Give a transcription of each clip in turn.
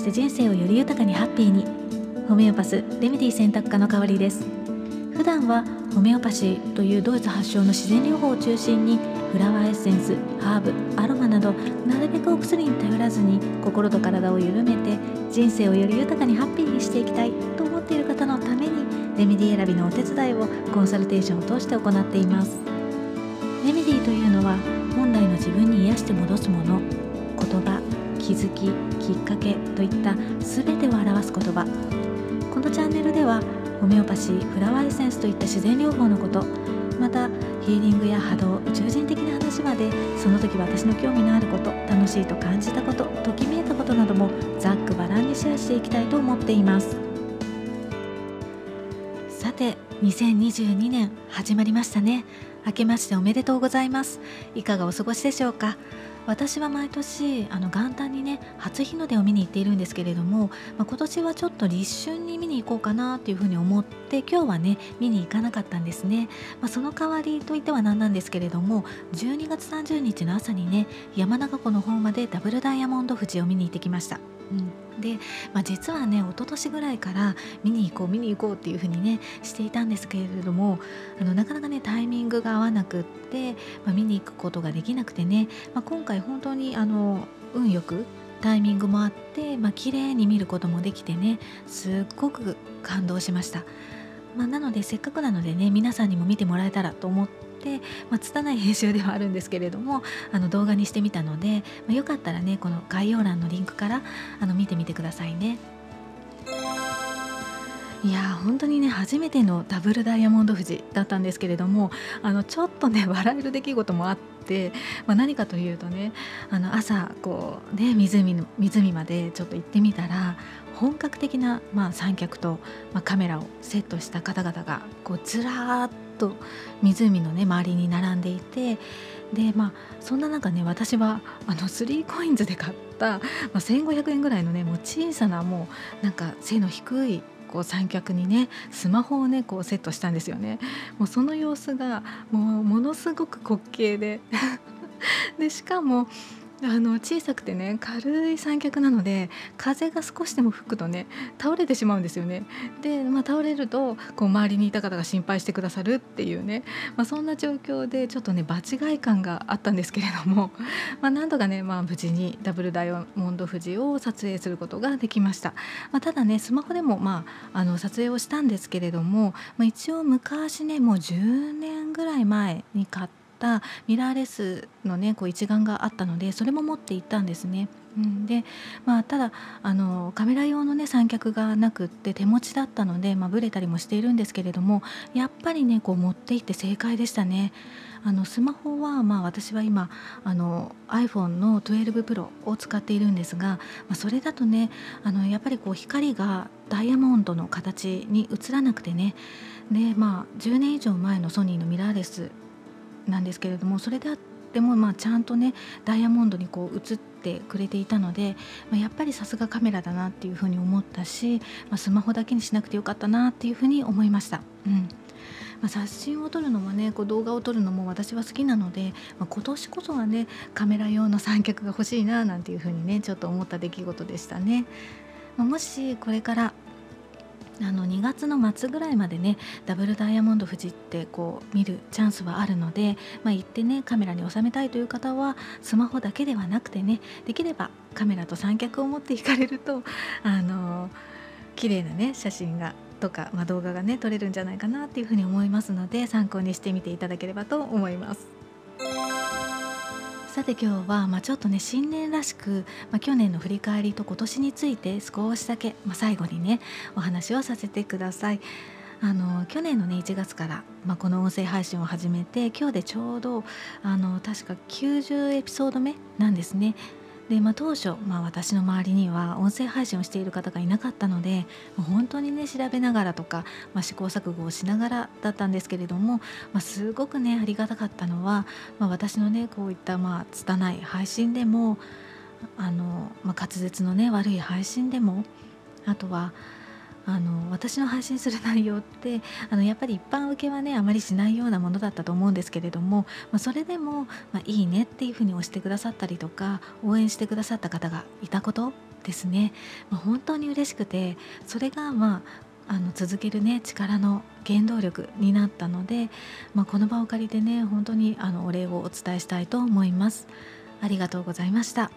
して人生をより豊かにハッピーに。ホメオパスレメディ選択科の代わりです。普段はホメオパシーというドイツ発祥の自然療法を中心にフラワーエッセンスハーブアロマなどなるべくお薬に頼らずに心と体を緩めて人生をより豊かにハッピーにしていきたいと思っている方のためにレメディ選びのお手伝いをコンサルテーションを通して行っています。レメディというのは本来の自分に癒して戻すもの。言葉気づききっかけといった全てを表す言葉。このチャンネルではホメオパシーフラワーエッセンスといった自然療法のことまたヒーリングや波動宇宙人的な話までその時私の興味のあること楽しいと感じたことときめいたことなどもざっくばらんにシェアしていきたいと思っています。さて2022年始まりましたね。明けましておめでとうございます。いかがお過ごしでしょうか？私は毎年あの元旦にね初日の出を見に行っているんですけれども、まあ、今年はちょっと立春に見に行こうかなというふうに思って今日はね見に行かなかったんですね、まあ、その代わりといっては何なんですけれども12月30日の朝にね山中湖の方までダブルダイヤモンド富士を見に行ってきました。うんで、まあ、実はね一昨年ぐらいから見に行こう見に行こうっていう風にねしていたんですけれどもあのなかなかねタイミングが合わなくって、まあ、見に行くことができなくてね、まあ、今回本当にあの運よくタイミングもあって、まあ綺麗に見ることもできてねすっごく感動しました。まあ、なのでせっかくなのでね皆さんにも見てもらえたらと思って、まあ、拙い編集ではあるんですけれどもあの動画にしてみたので、まあ、よかったらねこの概要欄のリンクからあの見てみてくださいね。いや本当にね初めてのダブルダイヤモンド富士だったんですけれどもあのちょっとね 笑える出来事もあって、まあ、何かというとねあの朝こうね湖の湖までちょっと行ってみたら本格的な、まあ、三脚と、まあ、カメラをセットした方々がこうずらーっと湖のね周りに並んでいてでまあそんな中ね私はあの3コインズで買った、まあ、1500円ぐらいのねもう小さなもうなんか背の低いこう三脚にねスマホをねこうセットしたんですよね。もうその様子がもうものすごく滑稽で。でしかもあの小さくてね軽い三脚なので風が少しでも吹くとね倒れてしまうんですよね。で、まあ、倒れるとこう周りにいた方が心配してくださるっていうね、まあ、そんな状況でちょっとね場違い感があったんですけれども、まあ、なんとかね、まあ、無事にダブルダイヤモンド富士を撮影することができました。まあ、ただねスマホでも、まあ、あの撮影をしたんですけれども、まあ、一応昔ねもう10年ぐらい前に買ったったミラーレスのねこう一眼があったのでそれも持っていったんですね。うん、で、まあ、ただあのカメラ用のね三脚がなくって手持ちだったので、まあ、ブレたりもしているんですけれどもやっぱりねこう持っていって正解でしたね。あのスマホは、まあ、私は今あの iPhone の12 Pro を使っているんですが、まあ、それだとねあのやっぱりこう光がダイヤモンドの形に映らなくてねで、まあ、10年以上前のソニーのミラーレスなんですけれどもそれであってもまあちゃんとねダイヤモンドにこう映ってくれていたので、まあ、やっぱりさすがカメラだなっていうふうに思ったし、まあ、スマホだけにしなくてよかったなっていうふうに思いました。うんまあ、写真を撮るのもねこう動画を撮るのも私は好きなので、まあ、今年こそはねカメラ用の三脚が欲しいななんていうふうにねちょっと思った出来事でしたね。まあ、もしこれからあの2月の末ぐらいまでねダブルダイヤモンド富士ってこう見るチャンスはあるので、まあ、行ってねカメラに収めたいという方はスマホだけではなくてねできればカメラと三脚を持っていかれるとあの綺麗なね写真がとか、まあ、動画がね撮れるんじゃないかなっていうふうに思いますので参考にしてみていただければと思います。さて今日は、まあ、ちょっとね新年らしく、まあ、去年の振り返りと今年について少しだけ、まあ、最後にねお話をさせてください。あの去年のね1月から、まあ、この音声配信を始めて今日でちょうどあの確か90エピソード目なんですね。で、まあ、当初、まあ、私の周りには音声配信をしている方がいなかったので本当にね調べながらとか、まあ、試行錯誤をしながらだったんですけれども、まあ、すごくねありがたかったのは、まあ、私のねこういったまあ拙い配信でもあの、まあ、滑舌のね悪い配信でもあとはあの私の配信する内容って あのやっぱり一般受けはねあまりしないようなものだったと思うんですけれども、まあ、それでも、まあ、いいねっていうふうに押してくださったりとか応援してくださった方がいたことですね、まあ、本当に嬉しくてそれがまああの続けるね力の原動力になったので、まあ、この場を借りてね本当にあのお礼をお伝えしたいと思います。ありがとうございました、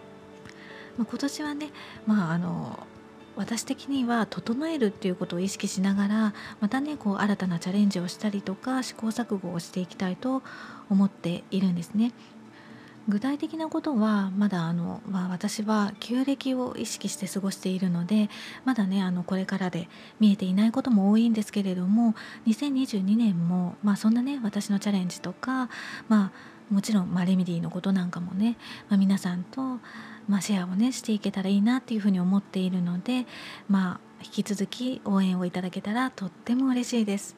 まあ、今年はねまああの私的には整えるっていうことを意識しながらまたねこう新たなチャレンジをしたりとか試行錯誤をしていきたいと思っているんですね。具体的なことはまだあの、まあ、私は旧暦を意識して過ごしているのでまだねあのこれからで見えていないことも多いんですけれども2022年も、まあ、そんなね私のチャレンジとか、まあ、もちろん、まあ、レメディのことなんかもね、まあ、皆さんとまあ、シェアをねしていけたらいいなっていうふうに思っているので、まあ、引き続き応援をいただけたらとっても嬉しいです。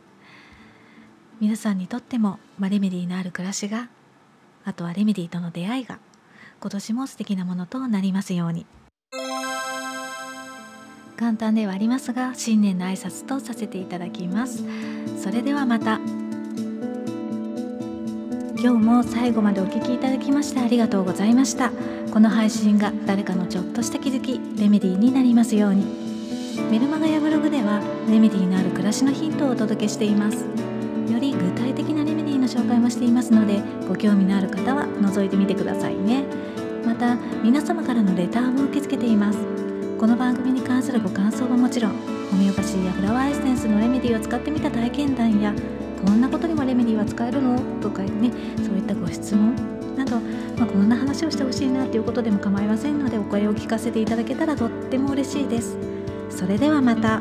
皆さんにとっても、まあ、レメディのある暮らしがあとはレメディとの出会いが今年も素敵なものとなりますように。簡単ではありますが新年の挨拶とさせていただきます。それではまた。今日も最後までお聴きいただきましてありがとうございました。この配信が誰かのちょっとした気づきレメディーになりますように。メルマガやブログではレメディーのある暮らしのヒントをお届けしています。紹介もしていますのでご興味のある方は覗いてみてくださいねまた皆様からのレターも受け付けていますこの番組に関するご感想はもちろんホメオパシーやフラワーエッセンスのレメディを使ってみた体験談やこんなことにもレメディーは使えるの？とかねそういったご質問など、まあ、こんな話をしてほしいなということでも構いませんのでお声を聞かせていただけたらとっても嬉しいです。それではまた。